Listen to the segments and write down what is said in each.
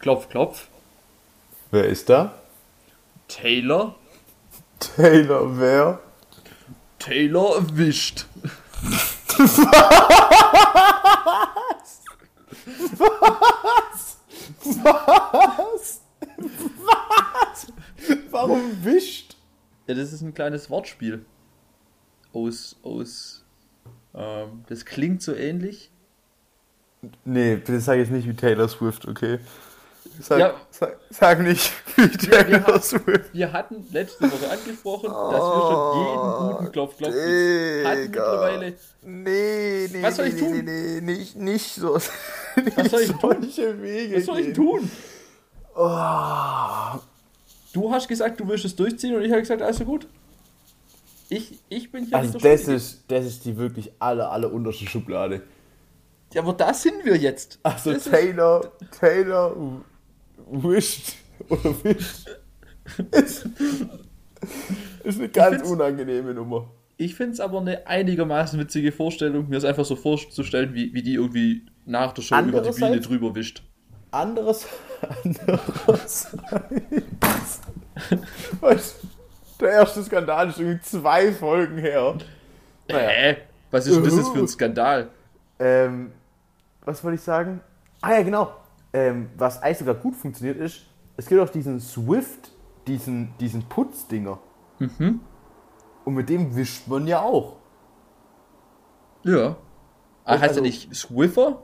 Klopf, klopf. Wer ist da? Taylor. Taylor, wer? Taylor erwischt. Was? Was? Warum wischt? Ja, das ist ein kleines Wortspiel. Aus, aus, ähm, das klingt so ähnlich. Nee, bitte sag jetzt nicht wie Taylor Swift, okay? Sag, Ja. sag, sag nicht wie Taylor wir haben- Swift. Wir hatten letzte Woche angesprochen, dass wir schon jeden guten klopf klopf hatten mittlerweile. Nee, nee, Was soll ich nee, tun? Nee, nee, nicht, nicht so. Was soll ich tun? Wege Was soll ich tun? Oh, Du hast gesagt, du willst es durchziehen und ich habe gesagt, also gut. Ich, ich bin hier also nicht der das ist, das ist die wirklich aller, aller unterste Schublade. Ja, aber da sind wir jetzt. Also Das ist- Taylor, Taylor wischt oder wischt ist, ist eine ganz unangenehme Nummer. Ich finde es aber eine einigermaßen witzige Vorstellung, mir es einfach so vorzustellen, wie, wie die irgendwie nach der Show über die Bühne drüber wischt. Anderes, andererseits, weißt der erste Skandal ist irgendwie zwei Folgen her. Naja. Hä? Was ist denn das jetzt für ein Skandal? Ähm, was wollte ich sagen? Ah ja, genau. Ähm, was eigentlich sogar gut funktioniert ist, es gibt auch diesen Swift, diesen, diesen Putzdinger. Mhm. Und mit dem wischt man ja auch. Ja. Ah, heißt Also- er nicht Swiffer?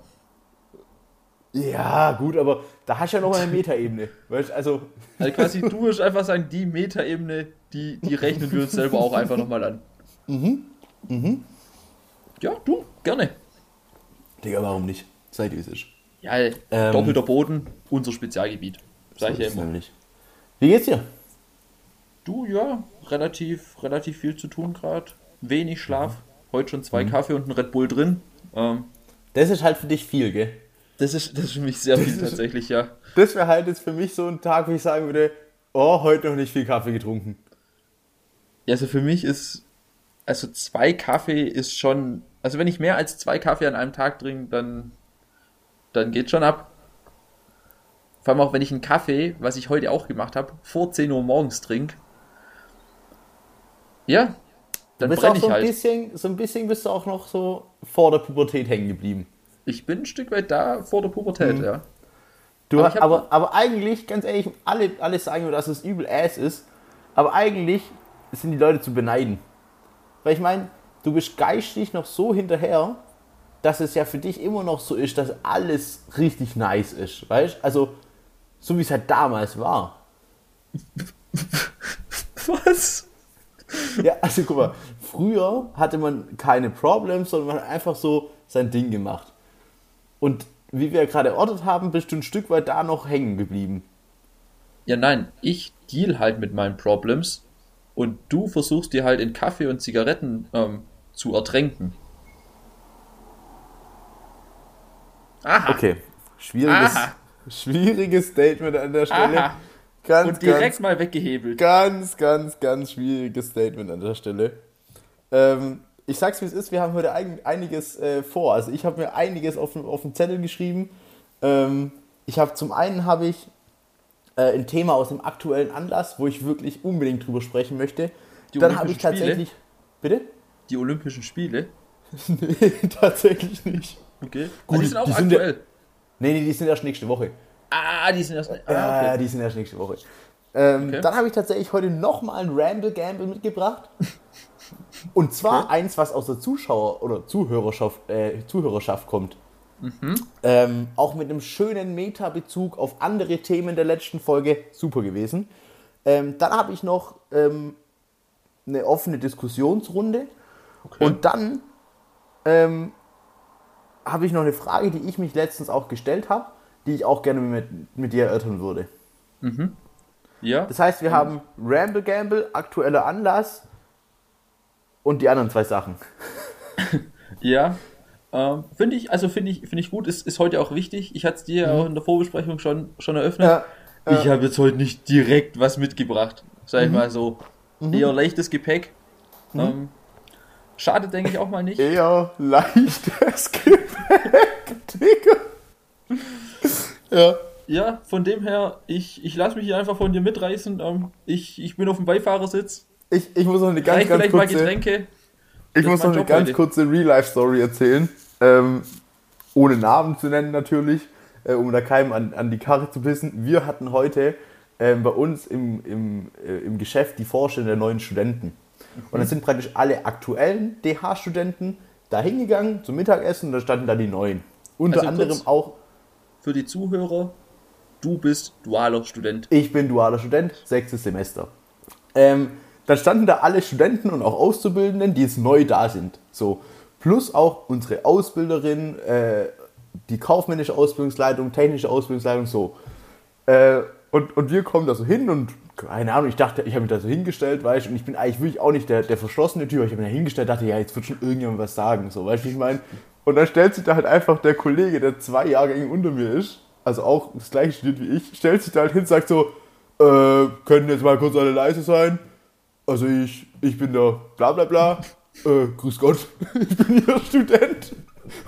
Ja, gut, aber da hast du ja noch mal eine Metaebene. Also, Also quasi, du würdest einfach sagen, die Metaebene, die, die rechnen wir uns selber auch einfach nochmal an. Mhm. Mhm. Ja, du, gerne. Digga, warum nicht? Seid ihr es. Ja, Ähm. doppelter Boden, unser Spezialgebiet. Sag ich ja ist immer. nämlich. Wie geht's dir? Du, ja, relativ, relativ viel zu tun gerade. Wenig Schlaf. Heute schon Mhm. zwei Kaffee und ein Red Bull drin. Ähm, Das ist halt für dich viel, gell? das, ist, das ist für mich sehr viel tatsächlich, ja. Das wäre halt jetzt für mich so ein Tag, wo ich sagen würde, oh, heute noch nicht viel Kaffee getrunken. Ja, also für mich ist, also zwei Kaffee ist schon, also wenn ich mehr als zwei Kaffee an einem Tag trinke, dann, dann geht schon ab. Vor allem auch wenn ich einen Kaffee, was ich heute auch gemacht habe, vor 10 Uhr morgens trinke. Ja, dann brenne so ich ein halt. bisschen, so ein bisschen bist du auch noch so vor der Pubertät hängen geblieben. Ich bin ein Stück weit da vor der Pubertät, ja. Du, Aber aber, aber eigentlich, ganz ehrlich, alle, alle sagen nur, dass es übel ass ist, aber eigentlich sind die Leute zu beneiden. Weil ich meine, du bist geistig noch so hinterher, dass es ja für dich immer noch so ist, dass alles richtig nice ist, weißt? Also, so wie es halt damals war. Was? Ja, also guck mal, früher hatte man keine Problems, sondern man hat einfach so sein Ding gemacht. Und wie wir gerade erörtert haben, bist du ein Stück weit da noch hängen geblieben. Ja, nein, ich deal halt mit meinen Problems und du versuchst dir halt in Kaffee und Zigaretten ähm, zu ertränken. Aha. Okay, schwieriges, Aha. schwieriges Statement an der Stelle. Aha. Ganz, Und direkt ganz, mal weggehebelt. ganz, ganz, ganz schwieriges Statement an der Stelle. Ähm, ich sag's wie es ist, wir haben heute ein, einiges äh, vor. Also ich habe mir einiges auf, dem- auf dem Zettel geschrieben. Ähm, ich habe zum einen habe ich äh, ein Thema aus dem aktuellen Anlass, wo ich wirklich unbedingt drüber sprechen möchte. Die Dann habe ich Olympischen Spiele? tatsächlich. Bitte? Die Olympischen Spiele. nee, tatsächlich nicht. Okay. Gut, Ah, die sind auch die sind ja- aktuell. Nee, nee, die sind erst nächste Woche. ah, die sind erst. Ja, Ah, okay. die sind erst nächste Woche. Ähm, Okay. Dann habe ich tatsächlich heute nochmal ein Ramble Gamble mitgebracht. Und zwar eins, was aus der Zuschauer- oder Zuhörerschaft, äh, Zuhörerschaft kommt. Ähm, auch mit einem schönen Meta-Bezug auf andere Themen der letzten Folge. Super gewesen. Ähm, dann habe ich noch ähm, eine offene Diskussionsrunde. okay. Und dann ähm, habe ich noch eine Frage, die ich mich letztens auch gestellt habe, die ich auch gerne mit, mit dir erörtern würde. ja. Das heißt, wir haben Ramble Gamble, aktueller Anlass und die anderen zwei Sachen. Ja. Ähm, finde ich, also finde ich, finde ich gut, ist, ist heute auch wichtig. Ich hatte es dir ja auch in der Vorbesprechung schon, schon eröffnet. Ja, ja. Ich habe jetzt heute nicht direkt was mitgebracht. Sag ich mal so. Eher leichtes Gepäck. Ähm, schade, denke ich auch mal nicht. Eher leichtes Gepäck, Digga. Ja. ja, von dem her, ich, ich lasse mich hier einfach von dir mitreißen. Ähm, ich, ich bin auf dem Beifahrersitz. Ich, ich muss noch eine ganz, Reich ganz kurze, Getränke. ich Das muss noch eine Job ganz heute. kurze Real-Life-Story erzählen. Ähm, ohne Namen zu nennen natürlich, äh, um da keinem an, an die Karre zu pissen. Wir hatten heute ähm, bei uns im, im, äh, im Geschäft die Vorstellung der neuen Studenten. Und es sind praktisch alle aktuellen DH-Studenten da hingegangen zum Mittagessen und da standen da die neuen. Unter Also anderem auch Für die Zuhörer, du bist dualer Student. Ich bin dualer Student, sechstes Semester. Ähm, da standen da alle Studenten und auch Auszubildenden, die jetzt neu da sind. So. Plus auch unsere Ausbilderin, äh, die kaufmännische Ausbildungsleitung, technische Ausbildungsleitung, so. Äh, und, und wir kommen da so hin und, keine Ahnung, ich dachte, ich habe mich da so hingestellt, weißt du, und ich bin eigentlich wirklich auch nicht der, der verschlossene Typ, aber ich habe mich da hingestellt, dachte, ja, jetzt wird schon irgendjemand was sagen, so, weißt du, ich meine? Und dann stellt sich da halt einfach der Kollege, der zwei Jahrgänge unter mir ist, also auch das gleiche studiert wie ich, stellt sich da halt hin und sagt so, äh, können jetzt mal kurz alle leise sein? Also ich, ich bin der bla bla bla, äh, grüß Gott, ich bin hier Student.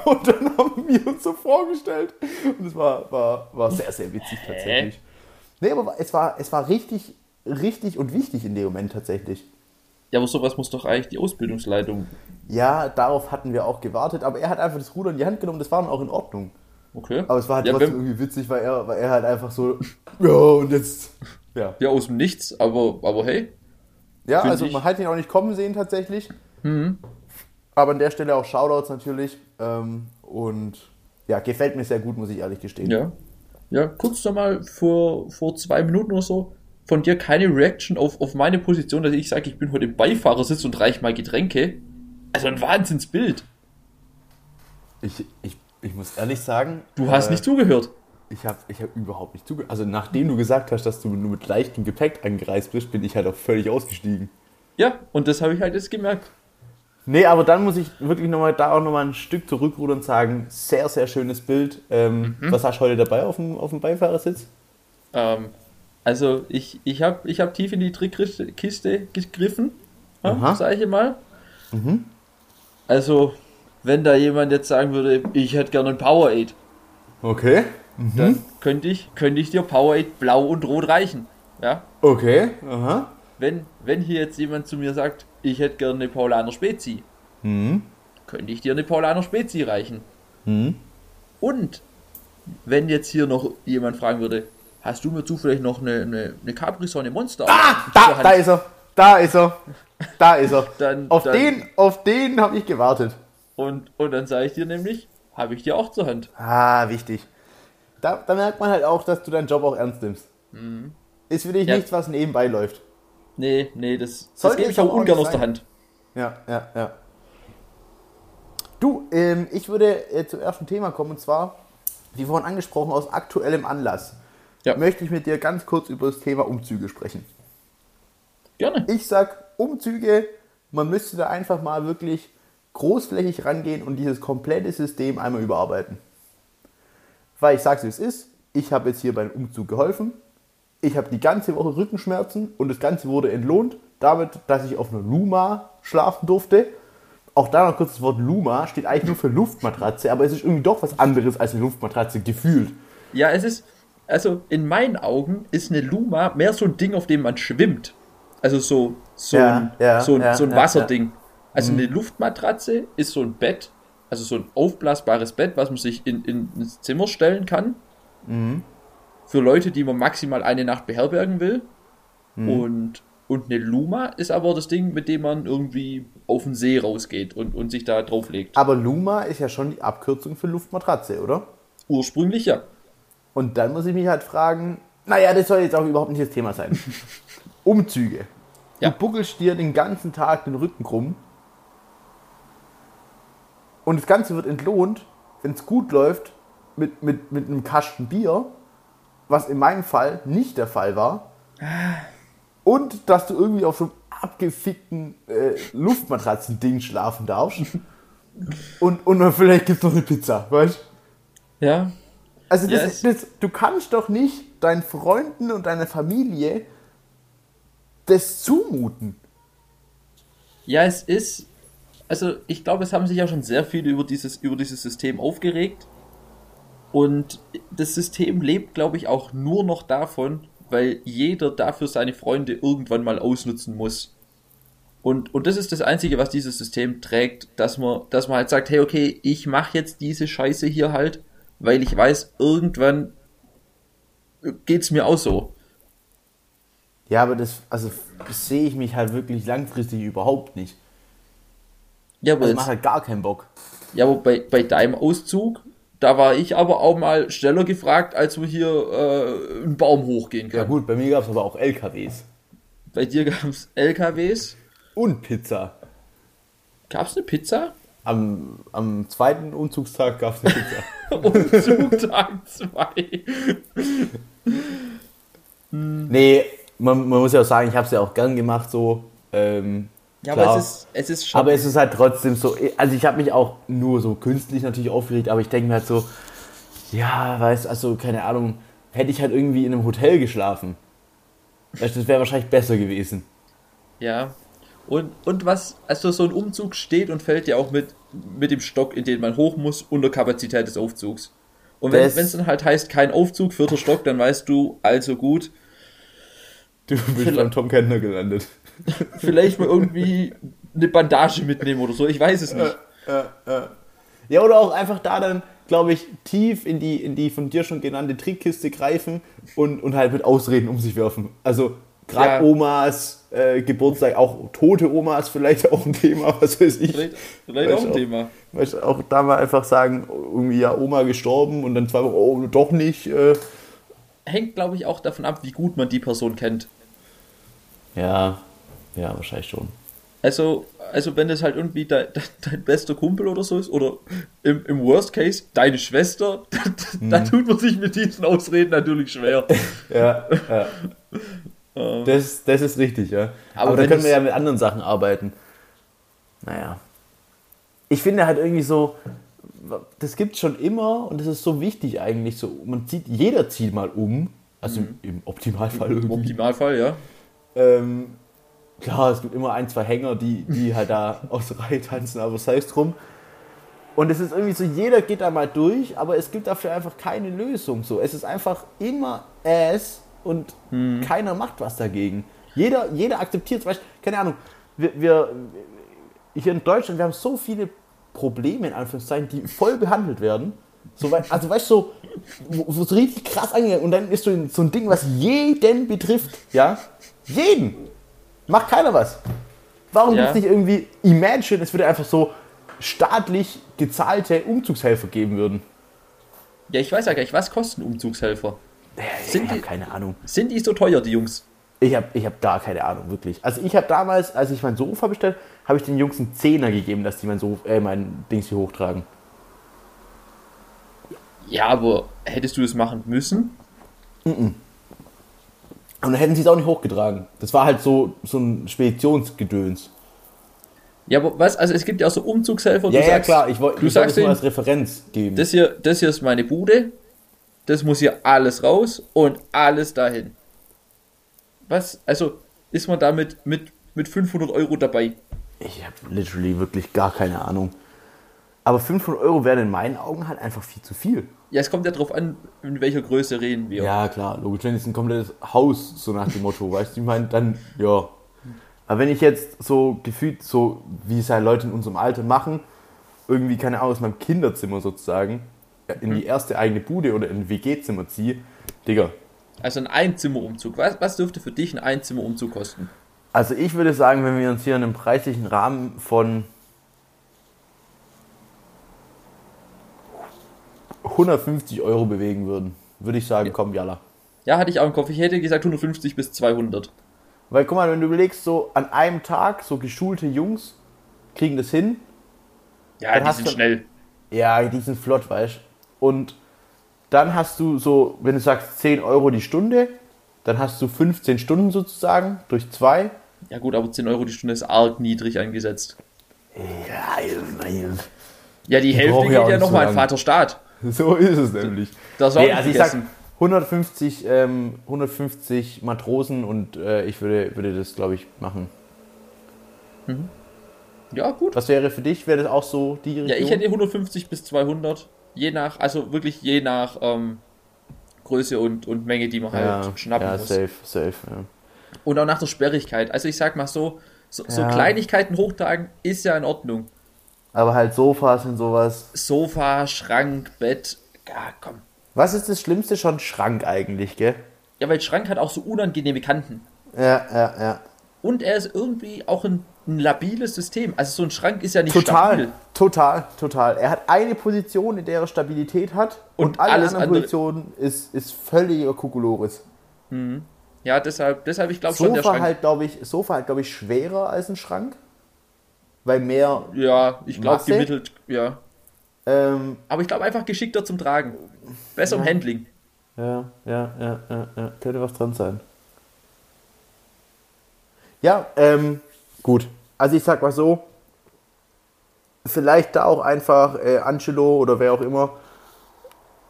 Und dann haben wir uns so vorgestellt. Und es war, war, war sehr, sehr witzig tatsächlich. Nee, aber es war, es war richtig, richtig und wichtig in dem Moment tatsächlich. Ja, aber sowas muss doch eigentlich die Ausbildungsleitung. Ja, darauf hatten wir auch gewartet, aber er hat einfach das Ruder in die Hand genommen, das war dann auch in Ordnung. Okay. Aber es war halt ja, trotzdem irgendwie witzig, weil er, weil er halt einfach so, ja, und jetzt, ja. ja, aus dem Nichts, aber, aber hey. Ja, also ich. man hat ihn auch nicht kommen sehen tatsächlich. Aber an der Stelle auch Shoutouts natürlich. Ähm, und ja, gefällt mir sehr gut, muss ich ehrlich gestehen. Ja. Ja, kurz nochmal vor, vor zwei Minuten oder so von dir keine Reaction auf, auf meine Position, dass ich sage, ich bin heute im Beifahrersitz und reich mal Getränke. Also ein Wahnsinnsbild. Ich, ich, ich muss ehrlich sagen, Du hast äh, nicht zugehört. Ich habe ich hab überhaupt nicht zugehört. Also nachdem du gesagt hast, dass du nur mit leichtem Gepäck angereist bist, bin ich halt auch völlig ausgestiegen. Ja, und das habe ich halt jetzt gemerkt. Nee, aber dann muss ich wirklich nochmal da auch nochmal ein Stück zurückrudern und sagen, sehr, sehr schönes Bild. Ähm, Mhm. Was hast du heute dabei auf dem, auf dem Beifahrersitz? Ähm, also ich, ich habe ich hab tief in die Trickkiste gegriffen, ja, sage ich mal. Mhm. Also, wenn da jemand jetzt sagen würde, ich hätte gerne ein Powerade, Okay. dann könnte ich, könnte ich dir Powerade blau und rot reichen. Ja? Okay. Aha. Wenn, wenn hier jetzt jemand zu mir sagt, ich hätte gerne eine Paulaner Spezi, Mhm. könnte ich dir eine Paulaner Spezi reichen. Mhm. Und wenn jetzt hier noch jemand fragen würde, hast du mir zufällig noch eine, eine, eine Capri-Sonne Monster Ah, da, da ist er. Da ist er. Da ist er. Dann- auf, dann- den, auf den habe ich gewartet. Und, und dann sage ich dir nämlich, habe ich dir auch zur Hand. Ah, wichtig. Da, da merkt man halt auch, dass du deinen Job auch ernst nimmst. Ist für dich Ja. nichts, was nebenbei läuft. Nee, nee, das, das Sollte gebe es ich auch ungern aus der. Hand. Ja, ja, ja. Du, ähm, ich würde äh, zum ersten Thema kommen und zwar, wie vorhin angesprochen, aus aktuellem Anlass. Ja. Möchte ich mit dir ganz kurz über das Thema Umzüge sprechen. Gerne. Ich sag Umzüge, man müsste da einfach mal wirklich großflächig rangehen und dieses komplette System einmal überarbeiten. Weil ich sag's wie es ist, ich habe jetzt hier beim Umzug geholfen, ich habe die ganze Woche Rückenschmerzen und das Ganze wurde entlohnt damit, dass ich auf einer Luma schlafen durfte. Auch da noch kurz das Wort Luma steht eigentlich nur für Luftmatratze, aber es ist irgendwie doch was anderes als eine Luftmatratze gefühlt. Ja, es ist, also in meinen Augen ist eine Luma mehr so ein Ding, auf dem man schwimmt. Also so, so Ja, ein, ja, so ein, ja, so ein Wasserding. Also eine Luftmatratze ist so ein Bett, also so ein aufblasbares Bett, was man sich in, in, ins Zimmer stellen kann. Für Leute, die man maximal eine Nacht beherbergen will. Und, und eine Luma ist aber das Ding, mit dem man irgendwie auf den See rausgeht und, und sich da drauflegt. Aber Luma ist ja schon die Abkürzung für Luftmatratze, oder? Ursprünglich ja. Und dann muss ich mich halt fragen, naja, das soll jetzt auch überhaupt nicht das Thema sein. Umzüge. Ja. Du buckelst dir den ganzen Tag den Rücken krumm. Und das Ganze wird entlohnt, wenn es gut läuft, mit, mit, mit einem Kasten Bier, was in meinem Fall nicht der Fall war. Und dass du irgendwie auf so einem abgefickten äh, Luftmatratzen-Ding schlafen darfst. Und, und vielleicht gibt es noch eine Pizza, weißt du? Ja, Also das, es- das, du kannst doch nicht deinen Freunden und deiner Familie das zumuten. Ja, es ist. Also, ich glaube, es haben sich ja schon sehr viele über dieses, über dieses System aufgeregt. Und das System lebt, glaube ich, auch nur noch davon, weil jeder dafür seine Freunde irgendwann mal ausnutzen muss. Und, und das ist das Einzige, was dieses System trägt, dass man, dass man halt sagt, hey, okay, ich mache jetzt diese Scheiße hier halt, weil ich weiß, irgendwann geht's mir auch so. Ja, aber das, also das sehe ich mich halt wirklich langfristig überhaupt nicht. Ja, aber Das jetzt, macht halt gar keinen Bock. ja, aber bei, bei deinem Auszug, da war ich aber auch mal schneller gefragt, als wir hier äh, einen Baum hochgehen Ja können. gut, bei mir gab es aber auch LKWs. Bei dir gab's LKWs. Und Pizza. Gab's eine Pizza? Am, am zweiten Umzugstag gab es eine Pizza. Umzug Tag 2. nee, man, man muss ja auch sagen, ich habe es ja auch gern gemacht so. Ähm, Ja, klar. aber es ist, es ist schon. Aber es ist halt trotzdem so, also ich habe mich auch nur so künstlich natürlich aufgeregt, aber ich denke mir halt so, ja, weißt also keine Ahnung, hätte ich halt irgendwie in einem Hotel geschlafen. Weißt Das wäre wahrscheinlich besser gewesen. Ja. Und, und was, also so ein Umzug steht und fällt ja auch mit, mit dem Stock, in den man hoch muss, unter Kapazität des Aufzugs. Und wenn es dann halt heißt, kein Aufzug, vierter Stock, dann weißt du, also gut, Du bist beim Tom Kentner gelandet. vielleicht mal irgendwie eine Bandage mitnehmen oder so, ich weiß es nicht. Ja, oder auch einfach da dann, glaube ich, tief in die, in die von dir schon genannte Trickkiste greifen und, und halt mit Ausreden um sich werfen. Also gerade Ja. Omas äh, Geburtstag, auch tote Omas vielleicht auch ein Thema, was weiß ich. Vielleicht, vielleicht auch ein auch. Thema. Weißt du, auch da mal einfach sagen, irgendwie ja, Oma gestorben und dann zwei Wochen, oh, doch nicht. Äh. Hängt, glaube ich, auch davon ab, wie gut man die Person kennt. Ja, ja, wahrscheinlich schon. Also, also wenn das halt irgendwie dein, dein, dein bester Kumpel oder so ist, oder im, im Worst Case deine Schwester, dann tut man sich mit diesen Ausreden natürlich schwer. Ja, ja. Das, das ist richtig, ja. Aber Aber, da können wir ja mit anderen Sachen arbeiten. Naja. Ich finde halt irgendwie so, das gibt es schon immer und das ist so wichtig eigentlich. So, man zieht, jeder zieht mal um. Also im, im Optimalfall Im irgendwie. Optimalfall, ja. Ähm, klar, es gibt immer ein, zwei Hänger, die, die halt da aus der Reihe tanzen, aber sei es drum. Und es ist irgendwie so, jeder geht da mal durch, aber es gibt dafür einfach keine Lösung. So, es ist einfach immer Ass und keiner macht was dagegen. Jeder, jeder akzeptiert es. Weißt, keine Ahnung, wir, wir hier in Deutschland, wir haben so viele Probleme in Anführungszeichen, die voll behandelt werden. So, also weißt du, so, wo wo es richtig krass angegangen und dann ist so ein, so ein Ding, was jeden betrifft, ja? Jeden! Macht keiner was. Warum Ja. gibt es nicht irgendwie Imagine, es würde einfach so staatlich gezahlte Umzugshelfer geben würden? Ja, ich weiß ja gar nicht, was kosten Umzugshelfer? Sind ich habe die- keine Ahnung. Sind die so teuer, die Jungs? Ich habe ich hab gar keine Ahnung, wirklich. Also ich habe damals, als ich mein Sofa bestellt, habe ich den Jungs einen Zehner gegeben, dass die mein, Sofa, äh, mein Dings hier hochtragen. Ja, aber hättest du das machen müssen? Und dann hätten sie es auch nicht hochgetragen. Das war halt so, so ein Speditionsgedöns. Ja, aber was? Also es gibt ja auch so Umzugshelfer. Ja, ja, sagst, klar. Ich wollte du ich sagst nur als Referenz geben. das hier, das hier ist meine Bude, das muss hier alles raus und alles dahin. Was? Also ist man damit mit, mit 500 Euro dabei? Ich habe literally wirklich gar keine Ahnung. Aber 500 Euro wären in meinen Augen halt einfach viel zu viel. Ja, es kommt ja drauf an, in welcher Größe reden wir. Ja, klar, logisch. Wenn es ein komplettes Haus, so nach dem Motto, weißt du, ich meine, dann, ja. Aber wenn ich jetzt so gefühlt, so wie es halt Leute in unserem Alter machen, irgendwie, keine Ahnung, aus meinem Kinderzimmer sozusagen, in die erste eigene Bude oder in ein WG-Zimmer ziehe, Digga. Also ein Einzimmerumzug. Was, was dürfte für dich ein Einzimmerumzug kosten? Also ich würde sagen, wenn wir uns hier in einem preislichen Rahmen von 150 Euro bewegen würden, würde ich sagen, komm, jalla. Ja, hatte ich auch im Kopf. Ich hätte gesagt 150 bis 200. Weil guck mal, wenn du überlegst, so an einem Tag, so geschulte Jungs kriegen das hin. Ja, Dann die sind du- schnell. Ja, die sind flott, weißt du. Und dann hast du so, wenn du sagst 10 Euro die Stunde, dann hast du 15 Stunden sozusagen durch zwei. Ja gut, aber 10 Euro die Stunde ist arg niedrig angesetzt. Ja, nein. Ja, die Hälfte geht ja nochmal an lang. So ist es nämlich. Das auch Nee, also ich sag vergessen. 150, ähm, 150 Matrosen und äh, ich würde, würde das, glaube ich, machen. Ja, gut. Was wäre für dich? Wäre das auch so die Ja, Region? ich hätte 150 bis 200. je nach, also wirklich je nach ähm, Größe und, und Menge, die man halt Ja, schnappen ja muss. safe, safe. Ja. Und auch nach der Sperrigkeit. Also ich sag mal so, so, so Ja. Kleinigkeiten hochtragen ist ja in Ordnung. Aber halt Sofas und sowas. Sofa, Schrank, Bett, ja komm. Was ist das Schlimmste schon? Schrank eigentlich, gell? Ja, weil Schrank hat auch so unangenehme Kanten. Ja, ja, ja. Und er ist irgendwie auch ein, ein labiles System. Also so ein Schrank ist ja nicht Total, stabil. total, total. Er hat eine Position, in der er Stabilität hat und, Und alle alles anderen andere- Positionen ist, ist völliger Kokolores. Ja, deshalb, deshalb ich glaube schon, der Schrank. halt, glaube ich, Sofa halt, glaube ich, schwerer als ein Schrank. Weil mehr, ja, ich glaube, gemittelt, ja. ähm, Aber ich glaube einfach geschickter zum Tragen. Besser im Handling. Ja, ja, ja, ja, ja. Könnte was dran sein. Ja, ähm, gut. Also ich sag mal so, vielleicht da auch einfach äh, Angelo oder wer auch immer,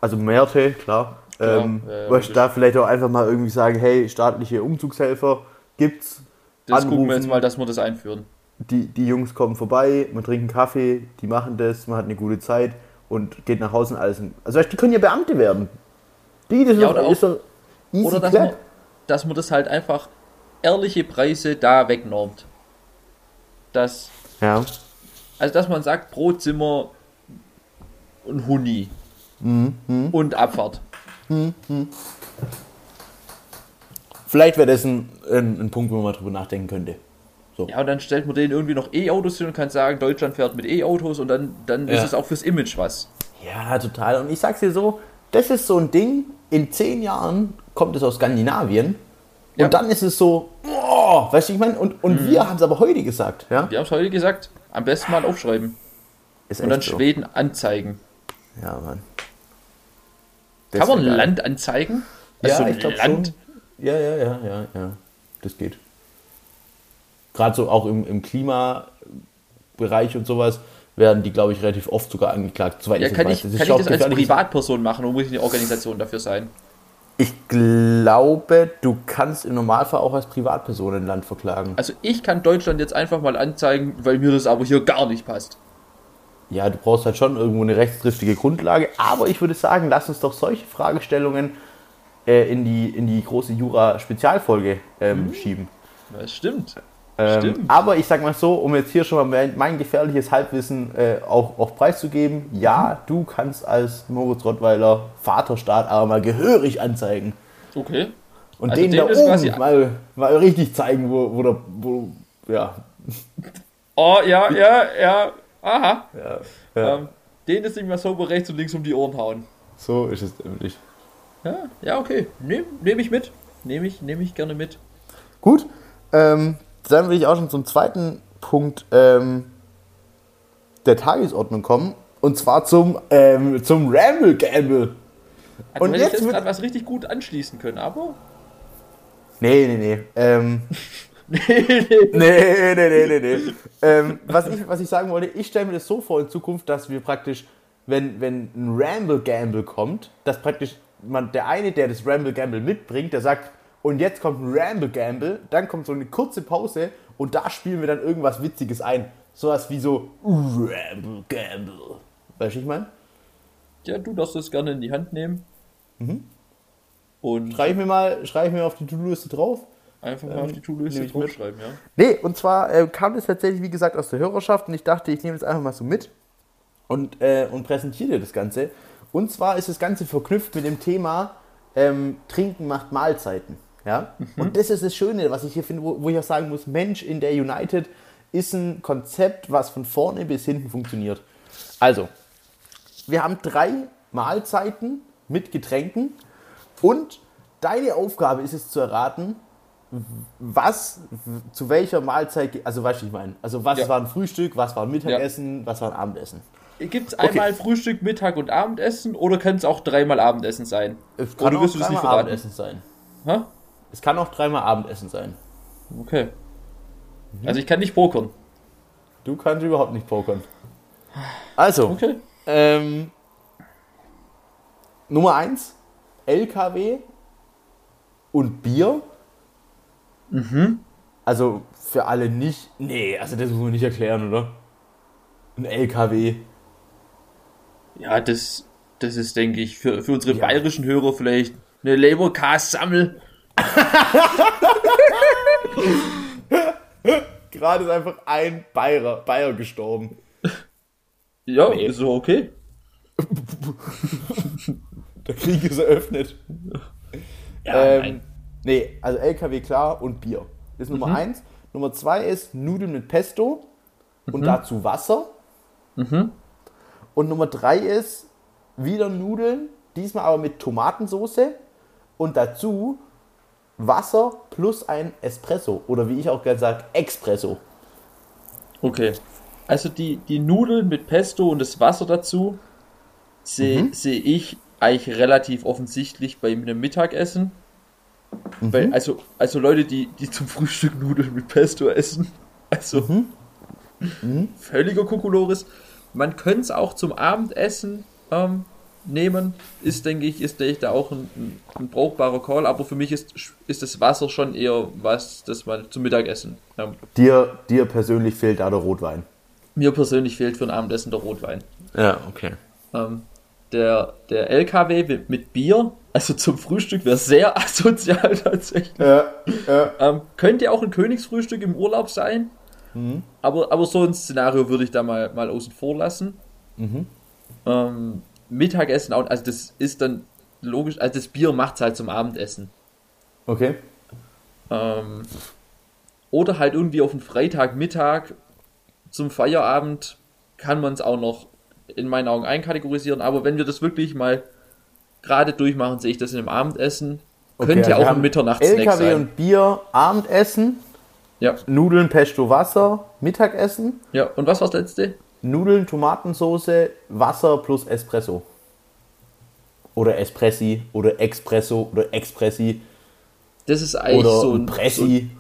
also Merte, klar, Klar, ähm, ja, ja, da vielleicht auch einfach mal irgendwie sagen, hey, staatliche Umzugshelfer gibt's. Das gucken wir jetzt Anrufen. mal, dass wir das einführen. Die, die Jungs kommen vorbei, man trinkt einen Kaffee, die machen das, man hat eine gute Zeit und geht nach Hause und alles. Also weißt, die können ja Beamte werden. Die, das Ja, ist, oder ist doch easy Oder dass man, dass man das halt einfach ehrliche Preise da wegnormt. Dass, Ja. also dass man sagt, pro Zimmer ein Huni Mhm, und Abfahrt. Vielleicht wäre das ein, ein, ein Punkt, wo man drüber nachdenken könnte. Ja, und dann stellt man denen irgendwie noch E-Autos hin und kann sagen, Deutschland fährt mit E-Autos und dann, dann ist Ja. es auch fürs Image was. Ja, total. Und ich sag's dir so, das ist so ein Ding, in zehn Jahren kommt es aus Skandinavien Ja. und dann ist es so, oh, weißt du, ich meine, und, und Mhm. wir haben es aber heute gesagt, ja? Wir haben es heute gesagt, am besten mal aufschreiben Ist und dann so. Schweden anzeigen. Ja, Mann. Kann man geil. Land anzeigen? Ja, Also ich glaube Land? schon. Ja, ja, ja, ja, ja. Das geht. Gerade so auch im, im Klimabereich und sowas werden die, glaube ich, relativ oft sogar angeklagt. Soweit Ja, ich das kann weiß. ich, Das kann ich das als Privatperson machen oder muss ich eine Organisation dafür sein? Ich glaube, du kannst im Normalfall auch als Privatperson ein Land verklagen. Also ich kann Deutschland jetzt einfach mal anzeigen, weil mir das aber hier gar nicht passt. Ja, du brauchst halt schon irgendwo eine rechtstriftige Grundlage, aber ich würde sagen, lass uns doch solche Fragestellungen äh, in, die, in die große Jura-Spezialfolge ähm, schieben. Das stimmt. Ähm, aber ich sag mal so, um jetzt hier schon mal mein, gefährliches Halbwissen äh, auch, auch preiszugeben, ja, du kannst als Moritz Rottweiler Vaterstaat aber mal gehörig anzeigen. Okay. Und Also dem da oben mal, mal richtig zeigen, wo, wo, der, wo ja, Oh, ja, ja, ja. Aha. ja, ja Ähm, den ist nicht mehr so rechts und links um die Ohren hauen. so ist es nämlich. Ja, ja okay. Nehme nehm ich mit. Nehme ich, nehm ich gerne mit. Gut, ähm, dann will ich auch schon zum zweiten Punkt ähm, der Tagesordnung kommen. Und zwar zum, ähm, zum Ramble Gamble. Also Und jetzt jetzt wird- was richtig gut anschließen können, aber. Nee, nee, nee. Ähm, nee, nee, nee, nee, nee. nee. Ähm, was, ich, was ich sagen wollte, ich stelle mir das so vor in Zukunft, dass wir praktisch, wenn, wenn ein Ramble Gamble kommt, dass praktisch man, der eine, der das Ramble Gamble mitbringt, der sagt, und jetzt kommt ein Ramble Gamble, dann kommt so eine kurze Pause und da spielen wir dann irgendwas Witziges ein. Sowas wie so Ramble Gamble. Weißt du, ich meine? Ja, du darfst das gerne in die Hand nehmen. Und Schreibe ich mir mal, schreibe ich mir auf die To-Do-Liste drauf. einfach mal auf die mit. draufschreiben, ja. Nee, und zwar äh, kam das tatsächlich, wie gesagt, aus der Hörerschaft und ich dachte, ich nehme das einfach mal so mit und, äh, und präsentiere dir das Ganze. Und zwar ist das Ganze verknüpft mit dem Thema ähm, Trinken macht Mahlzeiten. Ja? Und das ist das Schöne, was ich hier finde, wo, wo ich auch sagen muss, Mensch in der United ist ein Konzept, was von vorne bis hinten funktioniert. Also, wir haben drei Mahlzeiten mit Getränken und deine Aufgabe ist es zu erraten, was zu welcher Mahlzeit, also weißt du, ich meine, also was Ja. war ein Frühstück, was war ein Mittagessen, was war ein Abendessen. Gibt es einmal Frühstück, Mittag und Abendessen oder kann es auch dreimal Abendessen sein? Es Oder willst du das nicht verraten? Abendessen sein. Hä? Es kann auch dreimal Abendessen sein. Okay. Also ich kann nicht pokern. Du kannst überhaupt nicht pokern. Also, Okay. ähm, Nummer 1, LKW und Bier. Mhm. Also für alle nicht. Nee, also das muss man nicht erklären, oder? Ein LKW. Ja, das. Das ist, denke ich, für, für unsere Ja. bayerischen Hörer vielleicht eine Leberkas-Sammel. Gerade ist einfach ein Bayer, Bayer gestorben. Ja, Nee. ist so okay. Der Krieg ist eröffnet. Ja, ähm, nein. Nee, also LKW klar und Bier. Das ist Nummer eins. Nummer zwei ist Nudeln mit Pesto und dazu Wasser. Und Nummer drei ist wieder Nudeln, diesmal aber mit Tomatensoße und dazu Wasser plus ein Espresso. Oder wie ich auch gerne sage, Expresso. Okay. Also die, die Nudeln mit Pesto und das Wasser dazu sehe Mhm. sehe ich eigentlich relativ offensichtlich bei einem Mittagessen. Mhm. Weil, also, also Leute, die, die zum Frühstück Nudeln mit Pesto essen. Also Mhm. völliger Kokolores. Man könnte es auch zum Abendessen ähm, nehmen. Ist, denke ich, ist denke ich, da auch ein, ein, ein brauchbarer Call. Aber für mich ist, ist das Wasser schon eher was, das man zum Mittagessen. Ähm, Dir, dir persönlich fehlt da der Rotwein. mir persönlich fehlt für ein Abendessen der Rotwein. Ja, okay. Ähm, der, der LKW mit, mit Bier, also zum Frühstück, wäre sehr asozial tatsächlich. Ja, ja. Ähm, könnte auch ein Königsfrühstück im Urlaub sein. Aber, aber so ein Szenario würde ich da mal, mal außen vor lassen. Ähm, Mittagessen auch, also das ist dann logisch, also das Bier macht es halt zum Abendessen. Okay. Ähm, oder halt irgendwie auf den Freitagmittag zum Feierabend kann man es auch noch in meinen Augen einkategorisieren. Aber wenn wir das wirklich mal gerade durchmachen, sehe ich das in einem Abendessen. Könnte also ja wir auch ein Mitternachtssnack LKW sein. und Bier, Abendessen, Ja, Nudeln, Pesto, Wasser, Mittagessen, ja. Und was war das letzte? Nudeln, Tomatensoße, Wasser plus Espresso. Oder Espressi oder Expresso oder Expressi Das ist eigentlich oder so ein ein, so, Pressi.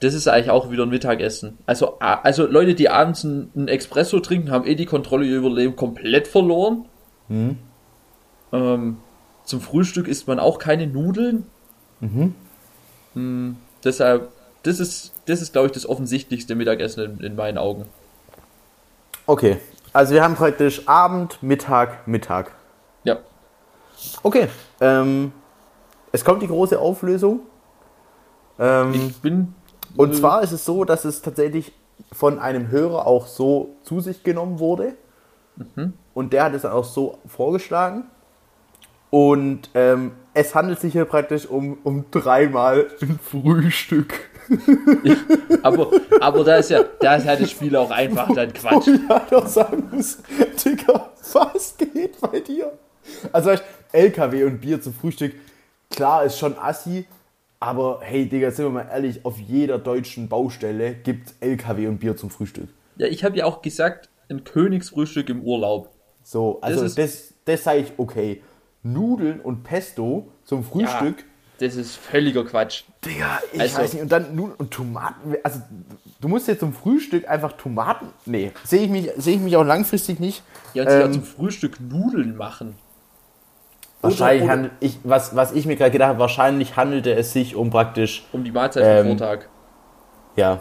das ist eigentlich auch wieder ein Mittagessen. Also, also Leute, die abends ein, ein Espresso trinken, haben eh die Kontrolle über ihr Leben komplett verloren. Hm. Ähm, zum Frühstück isst man auch keine Nudeln. Hm, deshalb, das ist, das ist, glaube ich, das offensichtlichste Mittagessen in, in meinen Augen. Okay, also wir haben praktisch Abend, Mittag, Mittag. Ja. Okay, ähm, es kommt die große Auflösung. Ähm, Ich bin. Und zwar ist es so, dass es tatsächlich von einem Hörer auch so zu sich genommen wurde. Und der hat es dann auch so vorgeschlagen. Und ähm, es handelt sich hier praktisch um, um dreimal ein Frühstück. Aber, aber da ist ja, da ist ja das Spiel auch einfach dann Quatsch. Und ich halt auch sagen muss, Digga, was geht bei dir? Also LKW und Bier zum Frühstück, klar ist schon assi, aber hey Digga, sind wir mal ehrlich, auf jeder deutschen Baustelle gibt LKW und Bier zum Frühstück. Ja, ich habe ja auch gesagt, ein Königsfrühstück im Urlaub. So, also Das das, das, sage ich okay. Nudeln und Pesto zum Frühstück, Das ist völliger Quatsch. Digga, ich Also- weiß nicht. Und dann Nudeln und Tomaten, also du musst jetzt zum Frühstück einfach Tomaten, nee, sehe ich, mich- sehe ich mich auch langfristig nicht. Ja, und Ähm, zum Frühstück Nudeln machen. Wahrscheinlich oder- handelt ich, was, was ich mir gerade gedacht habe, wahrscheinlich handelte es sich um praktisch, Um die Mahlzeit Ähm, vom Vortag. ja.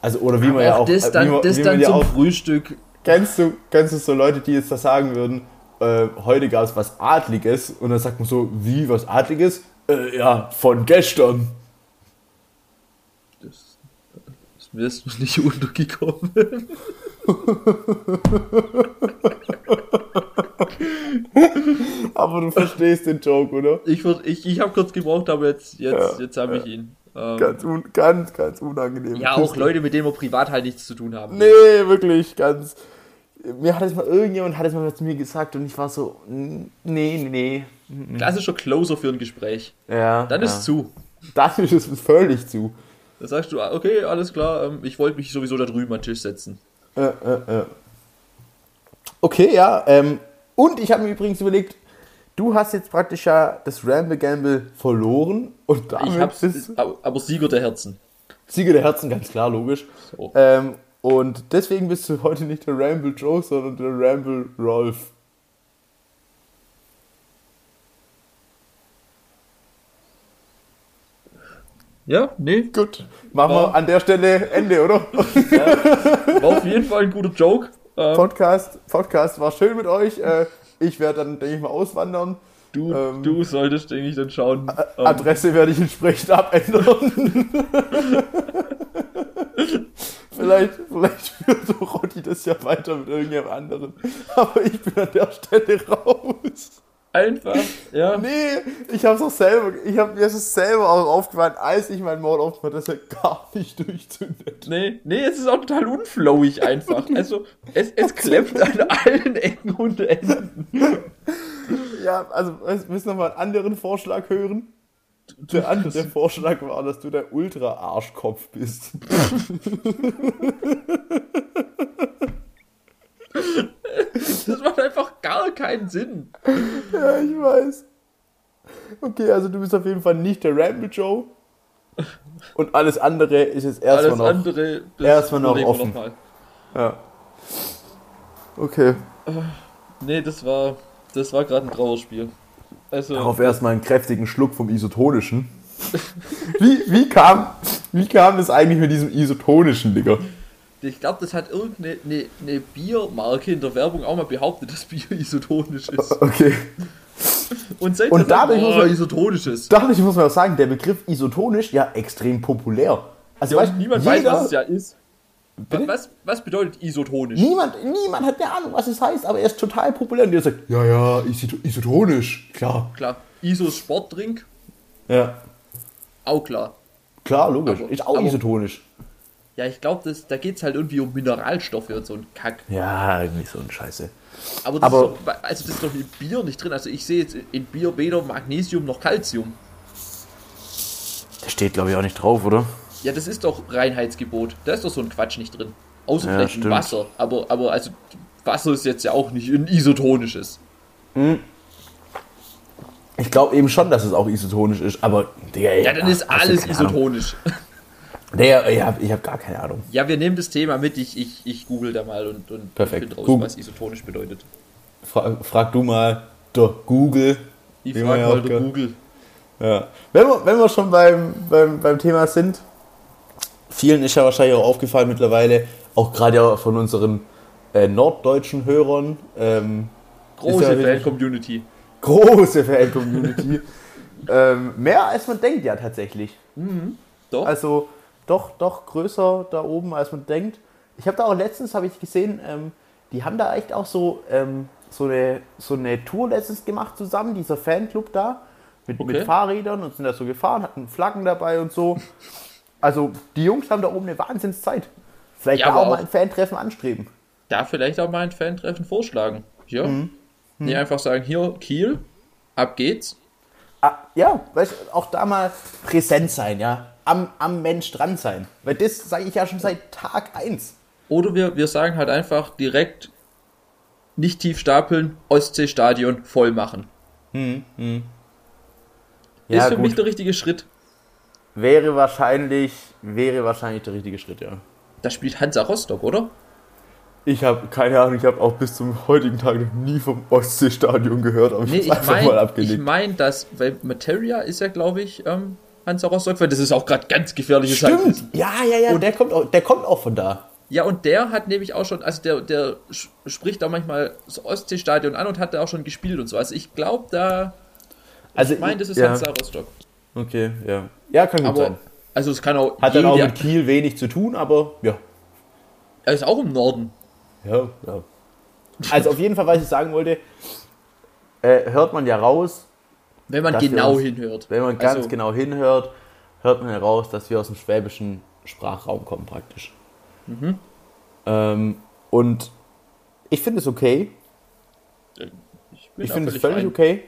Also, oder wie man ja auch das äh, dann, wie man, das dann ja zum auch Frühstück. kennst, du, kennst du so Leute, die jetzt das sagen würden, äh, heute gab es was Adliges und dann sagt man so, wie was Adliges? Äh, ja, von gestern. Das, das mir ist noch nicht untergekommen. Aber du verstehst den Joke, oder? Ich, ich, ich habe kurz gebraucht, aber jetzt, jetzt, Ja, jetzt habe ich ihn. Ähm, Ganz, un, ganz, ganz unangenehm. ja, auch Leute, mit denen wir privat halt nichts zu tun haben. Nee, wirklich, ganz. Mir hat es mal irgendjemand hat es mal zu mir gesagt und ich war so, nee, nee, nee. Klassischer Closer für ein Gespräch. Ja. Dann ja. ist zu. Dann ist es völlig zu. Da sagst du, ah, okay, alles klar, ähm, ich wollte mich sowieso da drüben an den Tisch setzen. Äh, äh, äh. Okay, ja. Ähm, und ich habe mir übrigens überlegt, du hast jetzt praktisch ja das Ramble Gamble verloren und damit Ich hab's, bist aber, aber Sieger der Herzen. Sieger der Herzen, ganz klar, logisch. So. Ähm, und deswegen bist du heute nicht der Ramble Joe, sondern der Ramble Rolf. Ja, nee, Gut. Machen War- wir an der Stelle Ende, oder? war auf jeden Fall ein guter Joke. Ähm, Podcast, Podcast war schön mit euch. Äh, Ich werde dann, denke ich mal, auswandern. Du, ähm, du solltest, denke ich, dann schauen. Ähm, Adresse werde ich entsprechend abändern. vielleicht, vielleicht führt Rotti das ja weiter mit irgendjemand anderem. Aber ich bin an der Stelle raus. Einfach, ja. Nee, ich hab's auch selber, ich hab mir das selber auch aufgefallen, als ich meinen Mord aufgemacht dass er gar nicht durchzündet. Nee, nee, es ist auch total unflowig einfach. Also, es, es klemmt an allen Ecken und Enden. Ja, also, müssen wir mal einen anderen Vorschlag hören? Der andere Vorschlag war, dass du der Ultra-Arschkopf bist. Das macht einfach gar keinen Sinn. Ja, ich weiß. Okay, also du bist auf jeden Fall nicht der Ramble Joe. Und alles andere ist jetzt erstmal noch, andere, erstmal noch offen. Noch ja. Okay. Nee, das war, das war gerade ein Trauerspiel. Also, Darauf erstmal einen kräftigen Schluck vom Isotonischen. wie, wie, kam, wie kam es eigentlich mit diesem Isotonischen, Digga? Ich glaube, das hat irgendeine eine, eine Biermarke in der Werbung auch mal behauptet, dass Bier isotonisch ist. Okay. Und, Und dadurch muss man isotonisch ist. Dadurch muss man auch sagen, der Begriff isotonisch ja extrem populär. Also ja, weißt, niemand jeder, weiß, was es ja ist. Was, was bedeutet isotonisch? Niemand, niemand hat eine Ahnung, was es heißt, aber er ist total populär und der sagt, ja, ja, isotonisch, klar. Klar. Isos Sportdrink? Ja. Auch klar. Klar, logisch. Aber, ist auch aber, isotonisch. Ja, ich glaube, da geht es halt irgendwie um Mineralstoffe und so ein Kack. Ja, irgendwie so ein Scheiße. Aber, das, aber ist doch, also das ist doch in Bier nicht drin. Also ich sehe jetzt in Bier weder Magnesium noch Calcium. Der steht, glaube ich, auch nicht drauf, oder? Ja, das ist doch Reinheitsgebot. Da ist doch so ein Quatsch nicht drin. Außer ja, vielleicht stimmt. Wasser. Aber, aber also Wasser ist jetzt ja auch nicht ein isotonisches. Hm. Ich glaube eben schon, dass es auch isotonisch ist, aber der, Ja, dann ist alles isotonisch. Der, ich habe hab gar keine Ahnung. Ja, wir nehmen das Thema mit. Ich, ich, ich google da mal und, und finde raus, Google. was isotonisch bedeutet. Frag, frag du mal der Google. Ich frage mal der Google. Ja. Wenn wir, wenn wir schon beim, beim, beim Thema sind, vielen ist ja wahrscheinlich auch aufgefallen mittlerweile, auch gerade ja von unseren äh, norddeutschen Hörern. Ähm, große ja Fan-Community. Große Fan-Community. ähm, mehr als man denkt ja tatsächlich. Mhm, doch. Also doch, doch größer da oben, als man denkt. Ich habe da auch letztens, habe ich gesehen, ähm, die haben da echt auch so, ähm, so, eine, so eine Tour letztens gemacht zusammen, dieser Fanclub da, mit, okay. mit Fahrrädern und sind da so gefahren, hatten Flaggen dabei und so. Also die Jungs haben da oben eine Wahnsinnszeit. Vielleicht ja, auch, auch mal ein Fantreffen anstreben. Da vielleicht auch mal ein Fantreffen vorschlagen. Ja. Mhm. Mhm. Nee, einfach sagen, hier, Kiel, ab geht's. Ah, ja, weißt, auch da mal präsent sein, ja am, am Mensch dran sein. Weil das sage ich ja schon seit Tag 1. Oder wir, wir sagen halt einfach direkt nicht tief stapeln, Ostseestadion voll machen. Hm, hm. Ja, ist für gut. mich der richtige Schritt. Wäre wahrscheinlich, wäre wahrscheinlich der richtige Schritt, ja. Da spielt Hansa Rostock, oder? Ich habe keine Ahnung, ich habe auch bis zum heutigen Tag noch nie vom Ostseestadion gehört, aber nee, ich habe einfach mal abgelegt. Ich meine, dass, weil Materia ist ja, glaube ich, ähm, Hansa Rostock, weil das ist auch gerade ganz gefährliches Stimmt. Halbwissen. Ja, ja, ja, und der kommt, auch, der kommt auch von da. Ja, und der hat nämlich auch schon, also der, der spricht auch manchmal das Ostseestadion an und hat da auch schon gespielt und so. Also ich glaube da, also ich meine, das ist ja. Hansa Rostock. Okay, ja. Ja, kann gut aber, sein. Also es kann auch... Hat dann auch mit Kiel wenig zu tun, aber ja. Er ist auch im Norden. Ja, ja. Also auf jeden Fall, was ich sagen wollte, äh, hört man ja raus, wenn man genau uns, hinhört. Wenn man ganz also, genau hinhört, hört man heraus, dass wir aus dem schwäbischen Sprachraum kommen praktisch. Mhm. Ähm, und ich finde es okay. Ich, ich finde es völlig fein. okay.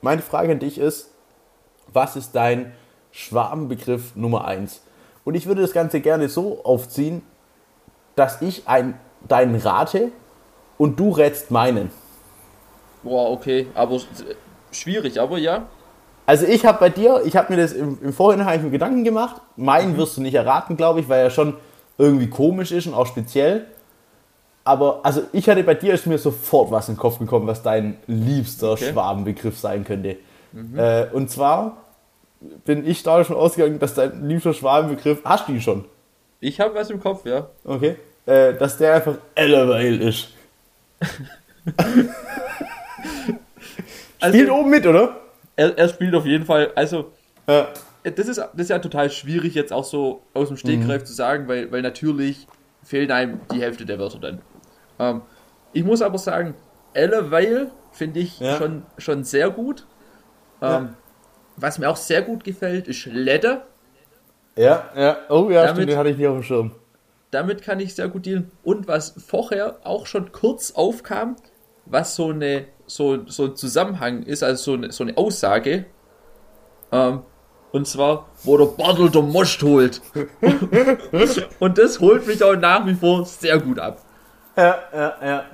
Meine Frage an dich ist, was ist dein Schwarmbegriff Nummer 1? Und ich würde das Ganze gerne so aufziehen, dass ich ein, deinen rate und du rätst meinen. Boah, okay, aber Schwierig, aber ja. Also ich habe bei dir, ich habe mir das im, im Vorhinein Gedanken gemacht. Meinen mhm. wirst du nicht erraten, glaube ich, weil er schon irgendwie komisch ist und auch speziell. Aber also ich hatte bei dir ist mir sofort was in den Kopf gekommen, was dein liebster okay. Schwabenbegriff sein könnte. Mhm. Äh, und zwar bin ich da schon ausgegangen, dass dein liebster Schwabenbegriff, hast du ihn schon? Ich habe was im Kopf, ja. Okay. Äh, dass der einfach Elevale ist. Also, spielt oben mit, oder? Er, er, spielt auf jeden Fall. Also, ja. das, ist, das ist ja total schwierig, jetzt auch so aus dem Stegreif mhm. zu sagen, weil, weil natürlich fehlen einem die Hälfte der Wörter dann. Ähm, ich muss aber sagen, Elevale finde ich ja. schon, schon sehr gut. Ähm, ja. Was mir auch sehr gut gefällt, ist Ledde. Ja, ja. Oh ja, damit, stimmt, den hatte ich nicht auf dem Schirm. Damit kann ich sehr gut dealen. Und was vorher auch schon kurz aufkam, was so eine so, so ein Zusammenhang ist, also so eine, so eine Aussage. Ähm, und zwar, wo der Bartel der Most holt. und das holt mich auch nach wie vor sehr gut ab. Ja, ja, ja.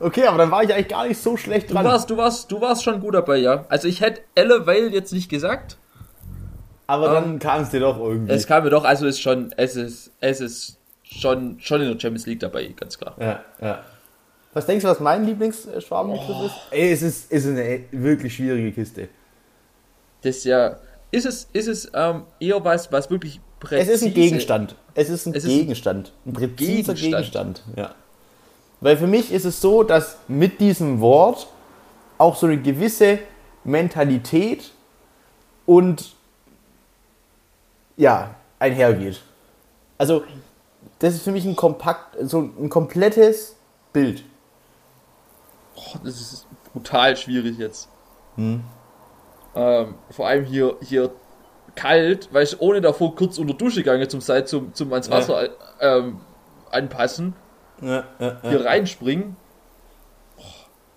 Okay, aber dann war ich eigentlich gar nicht so schlecht dran. Du warst, du warst, du warst schon gut dabei, ja. Also ich hätte Elevale jetzt nicht gesagt. Aber dann ähm, kam es dir doch irgendwie. Es kam mir doch, also ist schon, es ist, es ist schon, schon in der Champions League dabei, ganz klar. Ja, ja. Was denkst du, was mein Lieblingsschwabenbegriff oh. ist? Ey, es ist, ist eine wirklich schwierige Kiste. Das ist ja. Ist es, ist es ähm, eher was, was wirklich präzise... Es ist ein Gegenstand. Es ist ein es Gegenstand. Ein präziser Gegenstand. Gegenstand. Ja. Weil für mich ist es so, dass mit diesem Wort auch so eine gewisse Mentalität und ja, einhergeht. Also, das ist für mich ein kompakt, so ein komplettes Bild. Oh, das ist brutal schwierig jetzt. Hm. Ähm, vor allem hier, hier kalt, weil ich ohne davor kurz unter Dusche gegangen zum Seite zum, zum ans Wasser ja. ähm, anpassen. Ja, ja, hier reinspringen.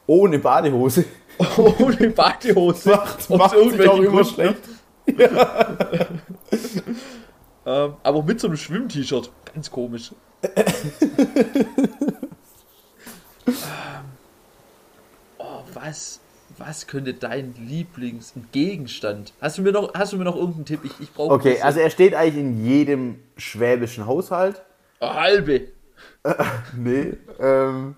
Ohne Badehose. ohne Badehose. macht macht sich auch immer schlecht. ähm, aber mit so einem Schwimm-T-Shirt. Ganz komisch. was, was könnte dein Lieblingsgegenstand? Hast du mir noch, hast du mir noch irgendeinen Tipp? Ich, ich brauche. Okay, also er steht eigentlich in jedem schwäbischen Haushalt. Halbe. nee. Ähm,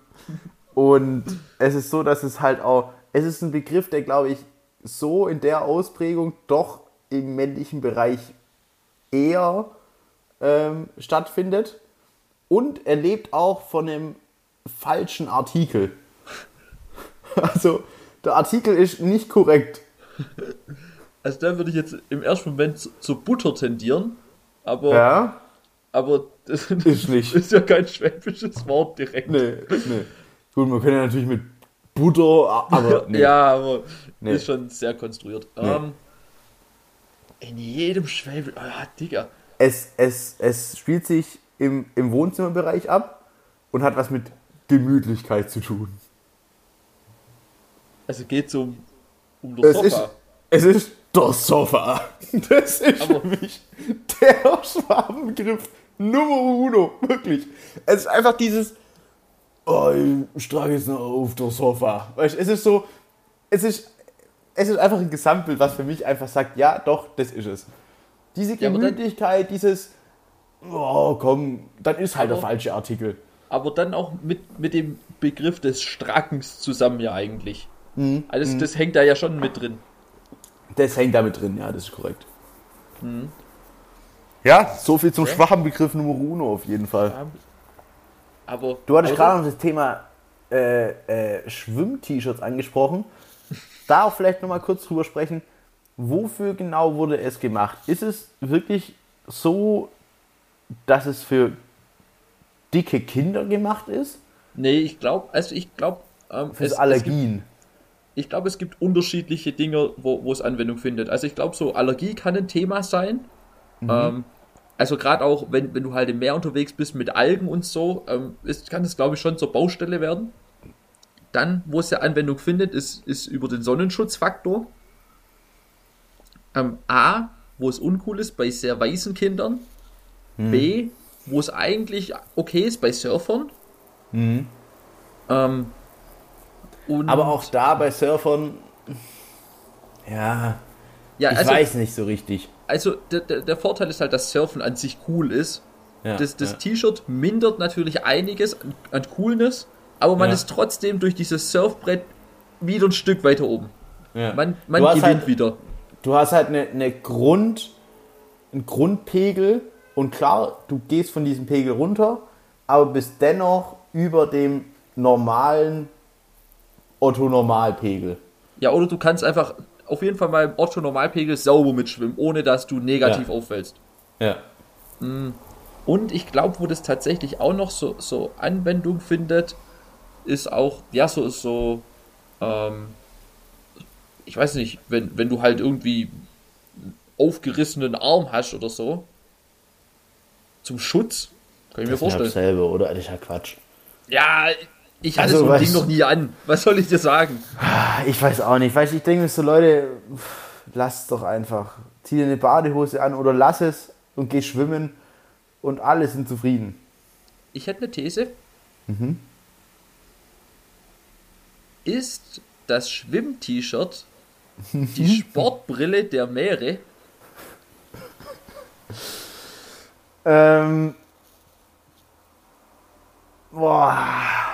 und es ist so, dass es halt auch, es ist ein Begriff, der glaube ich so in der Ausprägung doch im männlichen Bereich eher ähm, stattfindet. Und er lebt auch von einem falschen Artikel. Also, der Artikel ist nicht korrekt. Also, da würde ich jetzt im ersten Moment zu, zu Butter tendieren, aber. Ja. Aber das ist, nicht. ist ja kein schwäbisches Wort direkt. Nee, nee. Gut, man kann ja natürlich mit Butter, aber. Nee. ja, aber nee. ist schon sehr konstruiert. Nee. Ähm, in jedem Schwäbisch. Ah, Digga. Es, es, es spielt sich im, im Wohnzimmerbereich ab und hat was mit Gemütlichkeit zu tun. Also geht es um, um das es Sofa. Ist, es ist das Sofa. Das ist Aber für mich der Schwabenbegriff Nummer uno. Wirklich. Es ist einfach dieses, oh, ich trage jetzt noch auf das Sofa. Weißt, es ist so, es ist, es ist einfach ein Gesamtbild, was für mich einfach sagt, ja, doch, das ist es. Diese Gemütlichkeit, ja, dieses, oh, komm, dann ist halt aber, der falsche Artikel. Aber dann auch mit, mit dem Begriff des Strackens zusammen ja eigentlich. Mhm. Alles, mhm. das hängt da ja schon mit drin. Das hängt da mit drin, ja, das ist korrekt. Mhm. Ja, so viel zum ja. schwachen Begriff Nummer uno auf jeden Fall. Aber, du hattest gerade noch das Thema äh, äh, Schwimm-T-Shirts angesprochen. da auch vielleicht nochmal kurz drüber sprechen. Wofür genau wurde es gemacht? Ist es wirklich so, dass es für dicke Kinder gemacht ist? Nee, ich glaube, also ich glaube. Ähm, Fürs Allergien ich glaube, es gibt unterschiedliche Dinge, wo, wo es Anwendung findet. Also ich glaube, so Allergie kann ein Thema sein. Mhm. Ähm, also gerade auch, wenn, wenn du halt im Meer unterwegs bist mit Algen und so, ähm, ist, kann es, glaube ich, schon zur Baustelle werden. Dann, wo es ja Anwendung findet, ist, ist über den Sonnenschutzfaktor. Ähm, A, wo es uncool ist bei sehr weißen Kindern. Mhm. B, wo es eigentlich okay ist bei Surfern. Mhm. Ähm, und Aber auch da bei Surfern, ja, ja ich also, weiß nicht so richtig. Also der, der, Vorteil ist halt, dass Surfen an sich cool ist. Ja, das das ja. T-Shirt mindert natürlich einiges an, an Coolness, aber man ja. ist trotzdem durch dieses Surfbrett wieder ein Stück weiter oben. Man, man gewinnt halt, wieder. Du hast halt eine, eine Grund, einen Grundpegel und klar, du gehst von diesem Pegel runter, aber bist dennoch über dem normalen Otto Normalpegel. Ja, oder du kannst einfach auf jeden Fall mal im Otto Normalpegel sauber mitschwimmen, ohne dass du negativ Ja. auffällst. Ja. Und ich glaube, wo das tatsächlich auch noch so, so Anwendung findet, ist auch, ja, so, so, ähm, ich weiß nicht, wenn, wenn du halt irgendwie einen aufgerissenen Arm hast oder so, zum Schutz, kann ich mir Das ist ja vorstellen. dasselbe, oder? Das ist ja Quatsch. Ja, ich hatte Also, so ein Ding noch nie an. Was soll ich dir sagen? Ich weiß auch nicht. Weißt, ich denke mir so, Leute, pff, lasst doch einfach. Zieh dir eine Badehose an oder lass es und geh schwimmen und alle sind zufrieden. Ich hätte eine These. Mhm. Ist das Schwimm-T-Shirt die Sportbrille der Meere? Ähm. Boah.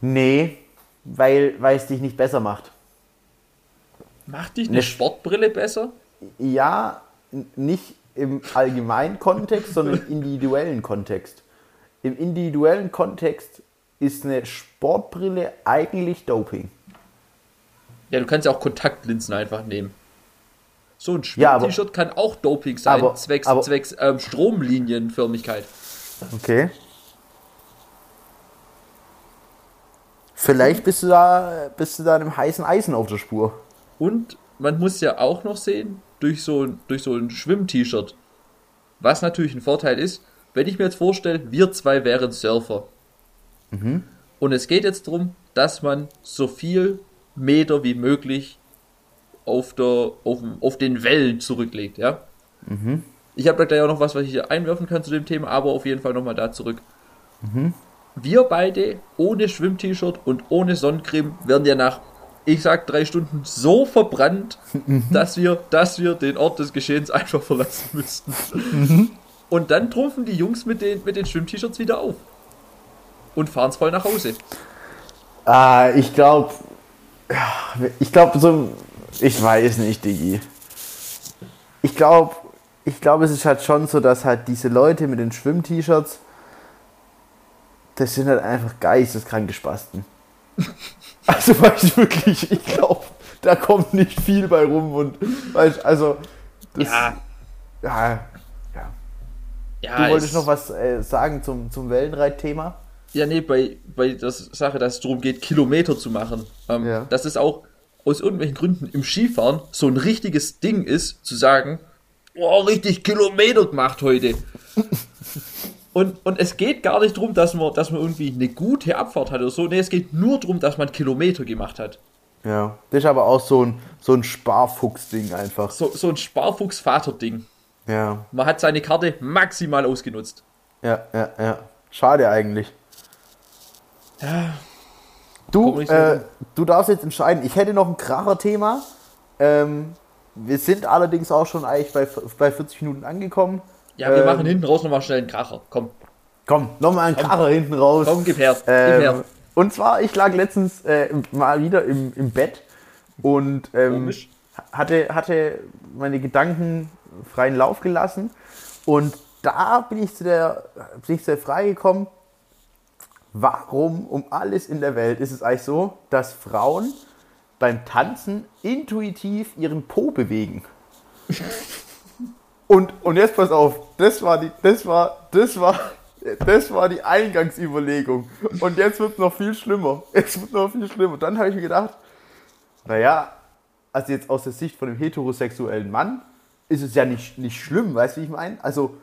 Nee, weil, weil es dich nicht besser macht. Macht dich eine Ne- Sportbrille besser? Ja, nicht im allgemeinen Kontext, sondern im individuellen Kontext. Im individuellen Kontext ist eine Sportbrille eigentlich Ja, du kannst ja auch Kontaktlinsen einfach nehmen. So ein Ja, aber- Schwimm-T-Shirt kann auch Doping sein, Aber- zwecks, aber- zwecks ähm, Stromlinienförmigkeit. Okay. Vielleicht bist du da, bist du da einem heißen Eisen auf der Spur. Und man muss ja auch noch sehen, durch so, ein- durch so ein Schwimm-T-Shirt, was natürlich ein Vorteil ist, wenn ich mir jetzt vorstelle, wir zwei wären Surfer. Und es geht jetzt darum, dass man so viel Meter wie möglich auf, der, auf, auf den Wellen zurücklegt, ja. Ich habe da gleich auch noch was, was ich hier einwerfen kann zu dem Thema, aber auf jeden Fall nochmal da zurück. Wir beide ohne Schwimm-T-Shirt und ohne Sonnencreme werden ja nach, ich sag drei Stunden so verbrannt, dass wir, dass wir den Ort des Geschehens einfach verlassen müssten. Und dann trumpfen die Jungs mit den, mit den Schwimm-T-Shirts wieder auf. Und fahren es voll nach Hause. Ah, ich glaube, ich glaube so, ich weiß nicht, Digi. Ich glaube, ich glaube, es ist halt schon so, dass halt diese Leute mit den Schwimm-T-Shirts, das sind halt einfach geisteskranke Spasten. Also weißt du wirklich, ich glaube, da kommt nicht viel bei rum und weißt, also das, Ja, ja, ja. ja. Du wolltest es- noch was äh, sagen zum, zum Wellenreitthema? Ja, nee, bei, bei der Sache, dass es darum geht, Kilometer zu machen. Ähm, Ja. Dass es auch aus irgendwelchen Gründen im Skifahren so ein richtiges Ding ist, zu sagen, oh, richtig Kilometer gemacht heute. und, und es geht gar nicht darum, dass man, dass man irgendwie eine gute Abfahrt hat oder so. Nee, es geht nur darum, dass man Kilometer gemacht hat. Ja. Das ist aber auch so ein, so ein Sparfuchs-Ding einfach. So, so ein Sparfuchs-Vater-Ding. Ja. Man hat seine Karte maximal ausgenutzt. Ja, ja, ja. Schade eigentlich. Ja. Du, äh, du darfst jetzt entscheiden. Ich hätte noch ein Kracher-Thema. Ähm, wir sind allerdings auch schon eigentlich bei, bei 40 Minuten angekommen. Ja, wir Ähm, machen hinten raus nochmal schnell einen Kracher. Komm, Komm, nochmal ein Kracher hinten raus. komm, gib her. Gib Ähm, her. und zwar, ich lag letztens äh, mal wieder im, im Bett und ähm, hatte, hatte meine Gedanken freien Lauf gelassen. Und da bin ich zu der, bin ich zu der Frage gekommen, warum um alles in der Welt ist es eigentlich so, dass Frauen beim Tanzen intuitiv ihren Po bewegen? Und, und jetzt pass auf, das war die, das war, das war, das war die Eingangsüberlegung. Und jetzt wird es noch viel schlimmer. Es wird noch viel schlimmer. Dann habe ich mir gedacht, naja, also jetzt aus der Sicht von einem heterosexuellen Mann ist es ja nicht, nicht schlimm, weißt du, wie ich meine? Also,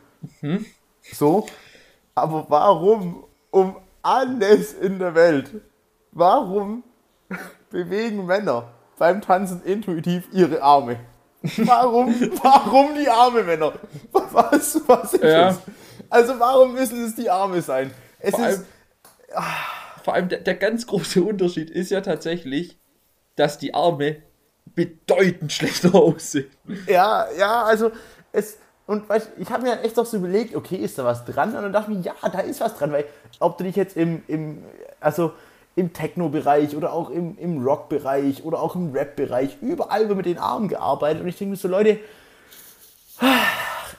so. Aber warum um alles in der Welt, warum bewegen Männer beim Tanzen intuitiv ihre Arme? Warum, warum die Arme, Männer? Was, was ist Ja. das? Also warum müssen es die Arme sein? Es Vor ist, allem, vor allem der, der ganz große Unterschied ist ja tatsächlich, dass die Arme bedeutend schlechter aussehen. Ja, ja, also es. Und weißt, ich habe mir echt doch so überlegt, okay, ist da was dran? Und dann dachte ich mir, ja, da ist was dran, weil ob du dich jetzt im, im also im Techno-Bereich oder auch im, im Rock-Bereich oder auch im Rap-Bereich, überall wird mit den Armen gearbeitet. Und ich denke mir so, Leute,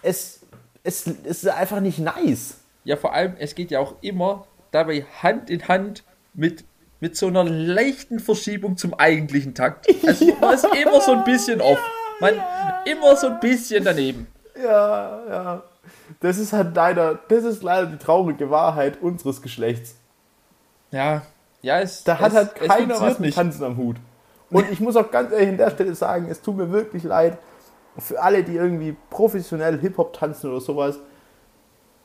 es, es, es ist einfach nicht nice. Ja, vor allem, es geht ja auch immer dabei Hand in Hand mit mit so einer leichten Verschiebung zum eigentlichen Takt. Also man ist immer so ein bisschen off. Man immer so ein bisschen daneben. Ja, ja. Das ist halt leider, das ist leider die traurige Wahrheit unseres Geschlechts. Ja, ja, es Da hat es, halt es keiner was mit. Tanzen am Hut. Und ich muss auch ganz ehrlich an der Stelle sagen, es tut mir wirklich leid für alle, die irgendwie professionell Hip-Hop tanzen oder sowas.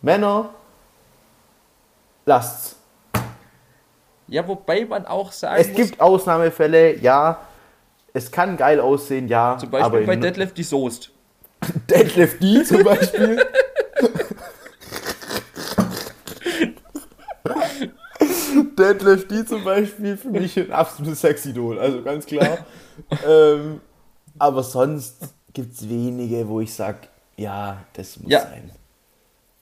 Männer, lasst's. Ja, wobei man auch sagen Es muss, gibt Ausnahmefälle, ja. Es kann geil aussehen, ja. zum Beispiel aber bei Deadlift die Soest. Deadlift D zum Beispiel. Deadlift D zum Beispiel für mich ein absolutes Sexidol, also ganz klar. ähm, aber sonst gibt es wenige, wo ich sage, ja, das muss Ja. sein.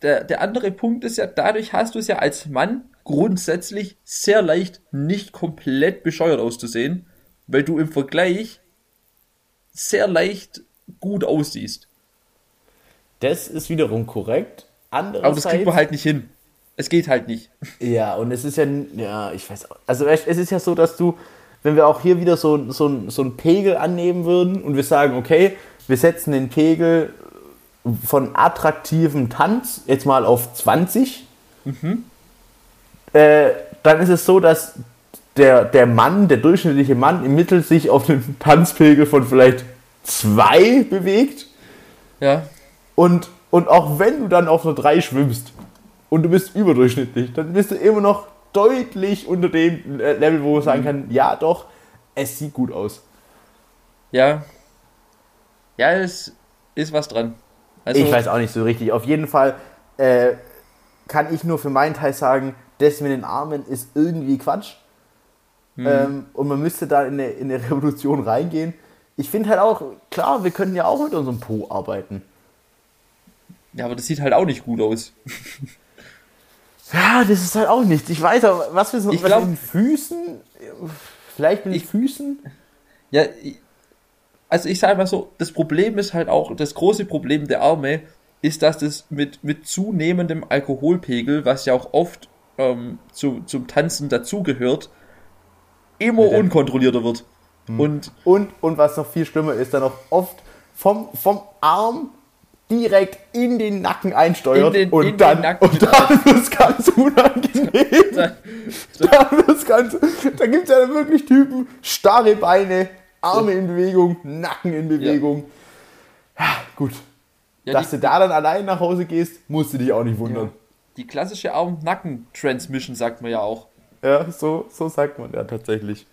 Der, der andere Punkt ist ja, dadurch hast du es ja als Mann grundsätzlich sehr leicht nicht komplett bescheuert auszusehen, weil du im Vergleich sehr leicht gut aussiehst. Das ist wiederum korrekt. Aber das Andererseits, kriegt man halt nicht hin. Es geht halt nicht. Ja, und es ist ja, ja, ich weiß auch. Also es ist ja so, dass du, wenn wir auch hier wieder so, so, so einen Pegel annehmen würden und wir sagen, okay, wir setzen den Pegel von attraktivem Tanz jetzt mal auf 20, äh, dann ist es so, dass der, der Mann, der durchschnittliche Mann im Mittel sich auf einen Tanzpegel von vielleicht 2 bewegt. Ja. Und, und auch wenn du dann auf einer 3 schwimmst und du bist überdurchschnittlich, dann bist du immer noch deutlich unter dem Level, wo man sagen kann, ja doch, es sieht gut aus. Ja. Ja, es ist was dran. Also, ich weiß auch nicht so richtig. Auf jeden Fall äh, kann ich nur für meinen Teil sagen, das mit den Armen ist irgendwie Quatsch. Ähm, und man müsste da in eine, in eine Revolution reingehen. Ich finde halt auch, klar, wir können ja auch mit unserem Po arbeiten. Ja, aber das sieht halt auch nicht gut aus. Ja, das ist halt auch nichts. Ich weiß aber, was wir so Ich den Füßen, vielleicht mit den Ich- Füßen. Ja, ich- also ich sage mal so, das Problem ist halt auch, das große Problem der Arme ist, dass das mit, mit zunehmendem Alkoholpegel, was ja auch oft ähm, zu, zum Tanzen dazugehört, immer dem- unkontrollierter wird. Und Und, und was noch viel schlimmer ist, dann auch oft vom, vom Arm direkt in den Nacken einsteuert In den- und, dann, und dann wird es ganz unangenehm. dann, dann wird's ganz, da gibt es ja dann wirklich Typen, starre Beine, Arme in Bewegung, Nacken in Bewegung. Ja, gut. ja, Dass die, du da dann allein nach Hause gehst, musst du dich auch nicht ja, wundern. die klassische Arm-Nacken-Transmission sagt man ja auch. Ja, so, so sagt man ja tatsächlich.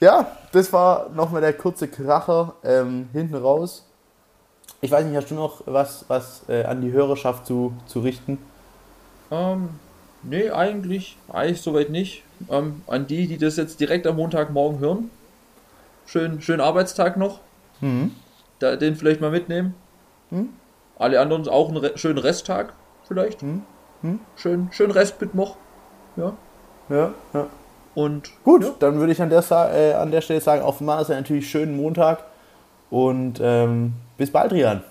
Ja, das war nochmal der kurze Kracher ähm, hinten raus. Ich weiß nicht, hast du noch was, was äh, an die Hörerschaft zu, zu richten? Ähm, nee, eigentlich, eigentlich soweit nicht. Ähm, an die, die das jetzt direkt am Montagmorgen hören, schön, schönen Arbeitstag noch. Da, den vielleicht mal mitnehmen. Alle anderen auch einen re schönen Resttag vielleicht. Schön, schön Restmittwoch. Ja. Ja, ja. Und Gut, Ja. dann würde ich an der, äh, an der Stelle sagen, auf meiner Seite natürlich schönen Montag und ähm, bis bald, Rian.